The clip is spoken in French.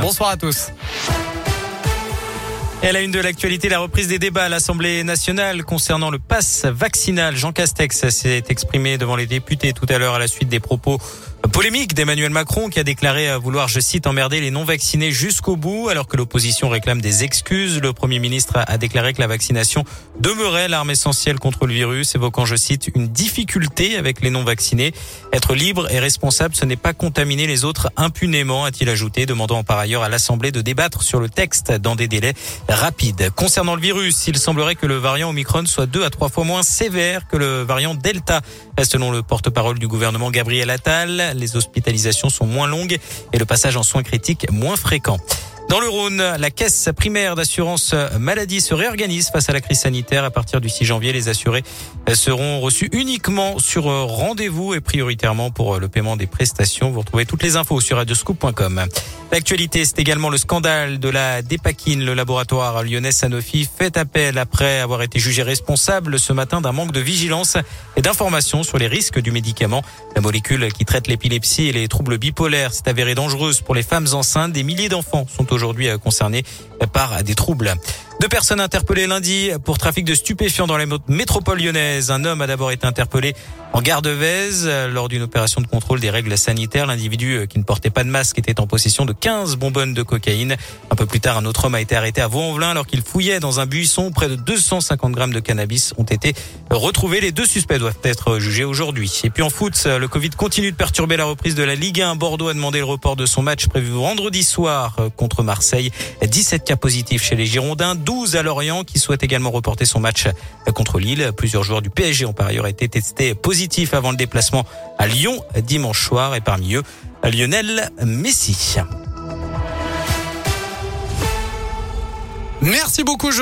Bonsoir à tous. Et à une de l'actualité, la reprise des débats à l'Assemblée nationale concernant le pass vaccinal. Jean Castex s'est exprimé devant les députés tout à l'heure à la suite des propos Polémique d'Emmanuel Macron qui a déclaré vouloir, je cite, emmerder les non-vaccinés jusqu'au bout alors que l'opposition réclame des excuses. Le Premier ministre a déclaré que la vaccination demeurait l'arme essentielle contre le virus, évoquant, je cite, une difficulté avec les non-vaccinés. Être libre et responsable, ce n'est pas contaminer les autres impunément, a-t-il ajouté, demandant par ailleurs à l'Assemblée de débattre sur le texte dans des délais rapides. Concernant le virus, il semblerait que le variant Omicron soit deux à trois fois moins sévère que le variant Delta, selon le porte-parole du gouvernement Gabriel Attal les hospitalisations sont moins longues et le passage en soins critiques moins fréquent. Dans le Rhône, la caisse primaire d'assurance maladie se réorganise face à la crise sanitaire. À partir du 6 janvier, les assurés seront reçus uniquement sur rendez-vous et prioritairement pour le paiement des prestations. Vous retrouvez toutes les infos sur radioscoop.com. L'actualité, c'est également le scandale de la Dépakine. Le laboratoire lyonnais Sanofi fait appel après avoir été jugé responsable ce matin d'un manque de vigilance et d'information sur les risques du médicament. La molécule qui traite l'épilepsie et les troubles bipolaires s'est avérée dangereuse pour les femmes enceintes. Des milliers d'enfants sont aujourd'hui euh, concernés par des troubles. Deux personnes interpellées lundi pour trafic de stupéfiants dans la métropole lyonnaise. Un homme a d'abord été interpellé en gare de Vèze lors d'une opération de contrôle des règles sanitaires. L'individu euh, qui ne portait pas de masque était en possession de 15 bonbonnes de cocaïne. Un peu plus tard, un autre homme a été arrêté à Vaux-en-Velin alors qu'il fouillait dans un buisson. Près de 250 grammes de cannabis ont été retrouvés. Les deux suspects doivent être jugés aujourd'hui. Et puis en foot, le Covid continue de perturber la reprise de la Ligue 1. Bordeaux a demandé le report de son match prévu vendredi soir euh, contre Marseille. 17 cas positifs chez les Girondins. 12 à Lorient qui souhaite également reporter son match contre Lille. Plusieurs joueurs du PSG ont par ailleurs été testés positifs avant le déplacement à Lyon dimanche soir et parmi eux Lionel Messi. Merci beaucoup Joël.